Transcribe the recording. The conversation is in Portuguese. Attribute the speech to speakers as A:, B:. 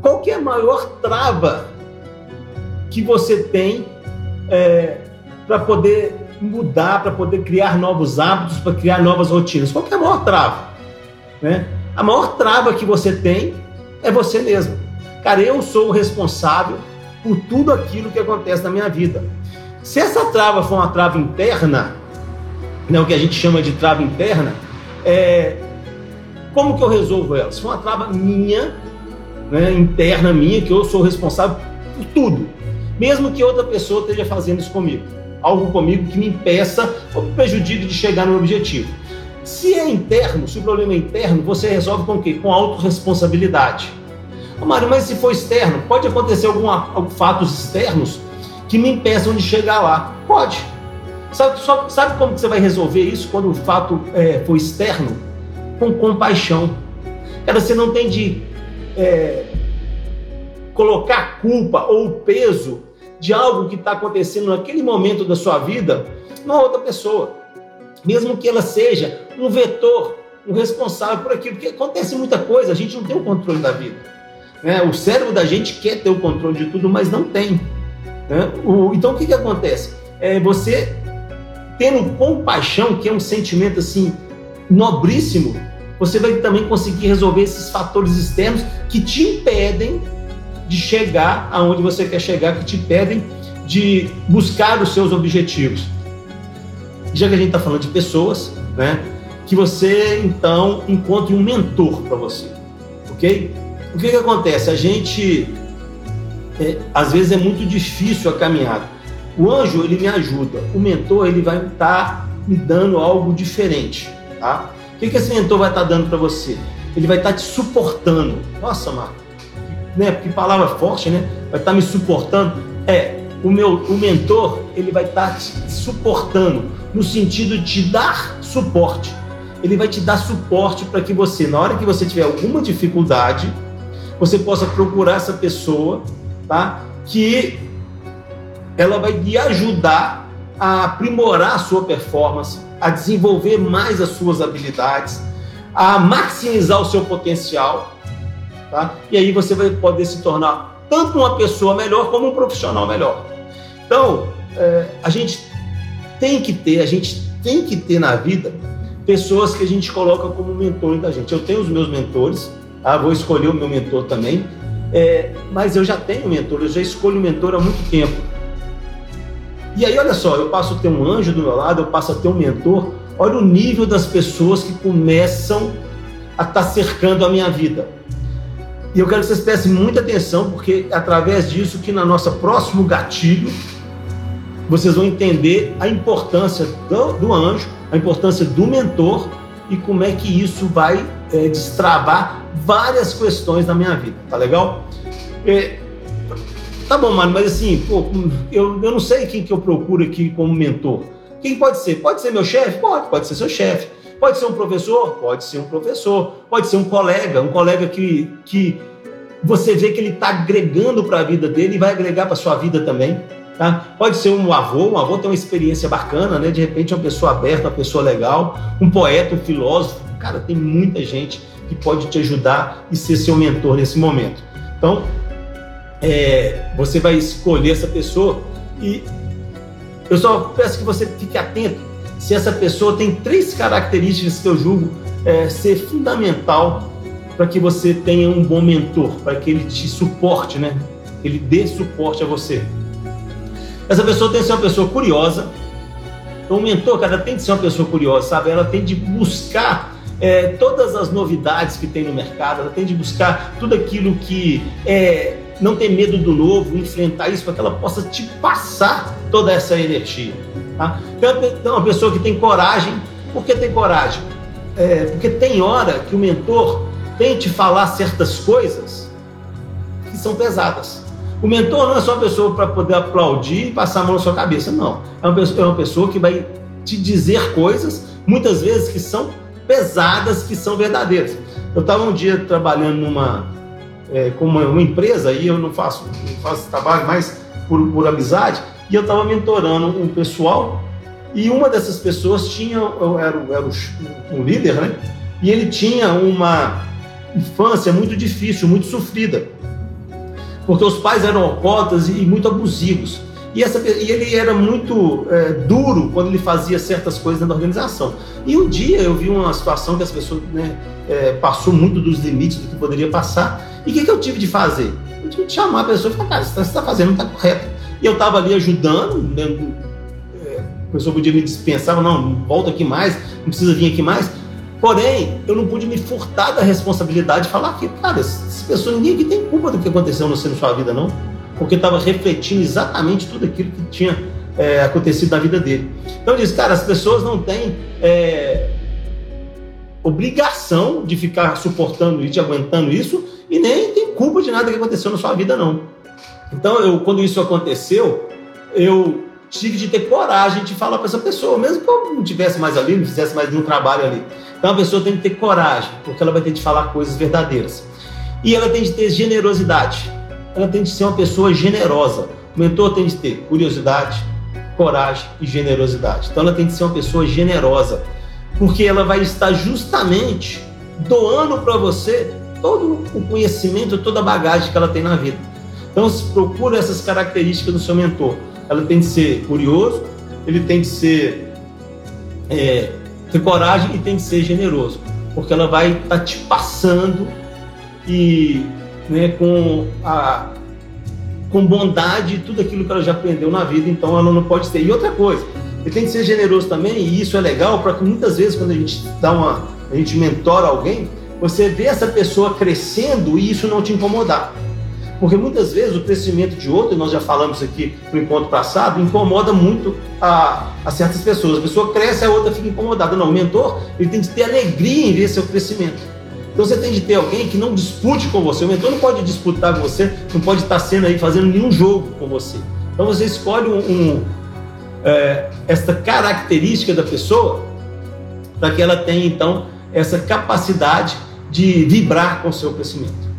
A: qual é a maior trava que você tem é, para poder mudar, para poder criar novos hábitos, para criar novas rotinas? Qual é a maior trava? Né? A maior trava que você tem é você mesmo. Cara, eu sou o responsável por tudo aquilo que acontece na minha vida. Se essa trava for uma trava interna, né, o que a gente chama de trava interna, é, como que eu resolvo ela? Se for uma trava minha, né, interna minha, que eu sou responsável por tudo, mesmo que outra pessoa esteja fazendo isso comigo, algo comigo que me impeça ou me prejudique de chegar no objetivo. Se é interno, se o problema é interno, você resolve com o quê? Com autorresponsabilidade. Ô Mário, mas se for externo, pode acontecer algum, algum fatos externos que me impeçam de chegar lá? Pode. Sabe, só, sabe como você vai resolver isso quando o fato é, for externo? Com compaixão. Cara, você não tem de é, colocar culpa ou peso de algo que está acontecendo naquele momento da sua vida numa outra pessoa. Mesmo que ela seja um vetor, um responsável por aquilo, porque acontece muita coisa, a gente não tem o controle da vida. Né? O cérebro da gente quer ter o controle de tudo, mas não tem. Né? O, então o que, que acontece? É você tendo compaixão, que é um sentimento assim nobríssimo, você vai também conseguir resolver esses fatores externos que te impedem de chegar aonde você quer chegar, que te impedem de buscar os seus objetivos. Já que a gente está falando de pessoas, né? Que você então encontre um mentor para você, ok? O que, que acontece? A gente, é, às vezes, é muito difícil a caminhada. O anjo, ele me ajuda. O mentor, ele vai estar tá me dando algo diferente, tá? Que, que esse mentor vai estar tá dando para você? Ele vai estar tá te suportando. Nossa, Marco, né? Que palavra forte, né? Vai estar tá me suportando. É, o meu, o mentor, ele vai estar te suportando no sentido de te dar suporte. Ele vai te dar suporte para que você, na hora que você tiver alguma dificuldade, você possa procurar essa pessoa, tá? Que ela vai lhe ajudar a aprimorar a sua performance, a desenvolver mais as suas habilidades, a maximizar o seu potencial, tá? E aí você vai poder se tornar tanto uma pessoa melhor como um profissional melhor. Então, é, a gente tem que ter, a gente tem que ter na vida pessoas que a gente coloca como mentor da gente. Eu tenho os meus mentores, ah, vou escolher o meu mentor também. É, mas eu já tenho mentor, eu já escolho mentor há muito tempo. E aí, olha só, eu passo a ter um anjo do meu lado, eu passo a ter um mentor. Olha o nível das pessoas que começam a estar tá cercando a minha vida. E eu quero que vocês prestem muita atenção, porque é através disso que na nossa próximo gatilho, vocês vão entender a importância do, do anjo, a importância do mentor e como é que isso vai é, destravar várias questões na minha vida, tá legal? É, tá bom, mano, mas assim, pô, eu, eu não sei quem que eu procuro aqui como mentor. Quem pode ser? Pode ser meu chefe? Pode, pode ser seu chefe. Pode ser um professor? Pode ser um professor. Pode ser um colega, um colega que, que você vê que ele está agregando para a vida dele e vai agregar para sua vida também. Tá? Pode ser um avô, um avô tem uma experiência bacana, né? De repente, uma pessoa aberta, uma pessoa legal, um poeta, um filósofo. Cara, tem muita gente que pode te ajudar e ser seu mentor nesse momento. Então, é, você vai escolher essa pessoa e eu só peço que você fique atento se essa pessoa tem três características que eu julgo é, ser fundamental para que você tenha um bom mentor, para que ele te suporte, né? Ele dê suporte a você. Essa pessoa tem que ser uma pessoa curiosa. Então, o mentor, cara, tem que ser uma pessoa curiosa, sabe? Ela tem de buscar é, todas as novidades que tem no mercado, ela tem de buscar tudo aquilo que é, não tem medo do novo, enfrentar isso para que ela possa te passar toda essa energia. Tá? Então, uma pessoa que tem coragem, por que tem coragem? É, porque tem hora que o mentor tem de falar certas coisas que são pesadas. O mentor não é só uma pessoa para poder aplaudir e passar a mão na sua cabeça, não. É uma pessoa, é uma pessoa que vai te dizer coisas, muitas vezes que são pesadas que são verdadeiras. Eu estava um dia trabalhando numa é, com uma, empresa e eu não faço, não faço trabalho mais por, por amizade e eu estava mentorando um pessoal e uma dessas pessoas tinha era, era um líder, né? E ele tinha uma infância muito difícil, muito sofrida. porque os pais eram alcoólatras e muito abusivos. E, essa, e ele era muito é, duro quando ele fazia certas coisas da organização. E um dia eu vi uma situação que as pessoas né, é, passou muito dos limites do que poderia passar. E o que, que eu tive de fazer? Eu tive de chamar a pessoa e falar, cara, você está fazendo não está correto. E eu estava ali ajudando, né, é, a pessoa podia me dispensar, não, volta aqui mais, não precisa vir aqui mais. Porém, eu não pude me furtar da responsabilidade de falar que, cara, essa pessoa, ninguém aqui tem culpa do que aconteceu no na sua vida, não porque estava refletindo exatamente tudo aquilo que tinha é, acontecido na vida dele. Então ele diz, cara, as pessoas não têm é, obrigação de ficar suportando e te aguentando isso e nem tem culpa de nada que aconteceu na sua vida, não. Então, eu, quando isso aconteceu, eu tive de ter coragem de falar para essa pessoa, mesmo que eu não tivesse mais ali, não fizesse mais nenhum trabalho ali. Então, a pessoa tem que ter coragem, porque ela vai ter de falar coisas verdadeiras. E ela tem de ter generosidade ela tem de ser uma pessoa generosa. O mentor tem de ter curiosidade, coragem e generosidade. Então ela tem de ser uma pessoa generosa, porque ela vai estar justamente doando para você todo o conhecimento, toda a bagagem que ela tem na vida. Então procura essas características do seu mentor. Ela tem de ser curioso, ele tem de ser é, ter coragem e tem de ser generoso, porque ela vai estar tá te passando e né, com, a, com bondade tudo aquilo que ela já aprendeu na vida, então ela não pode ter. E outra coisa, ele tem que ser generoso também, e isso é legal, para que muitas vezes, quando a gente dá uma, a gente mentora alguém, você vê essa pessoa crescendo e isso não te incomodar. Porque muitas vezes o crescimento de outro, nós já falamos aqui no encontro passado, incomoda muito a, a certas pessoas. A pessoa cresce, a outra fica incomodada. Não, o mentor ele tem que ter alegria em ver seu crescimento. Então você tem de ter alguém que não dispute com você. O mentor não pode disputar com você, não pode estar sendo aí fazendo nenhum jogo com você. Então você escolhe um, um é, essa característica da pessoa para que ela tenha então essa capacidade de vibrar com o seu crescimento.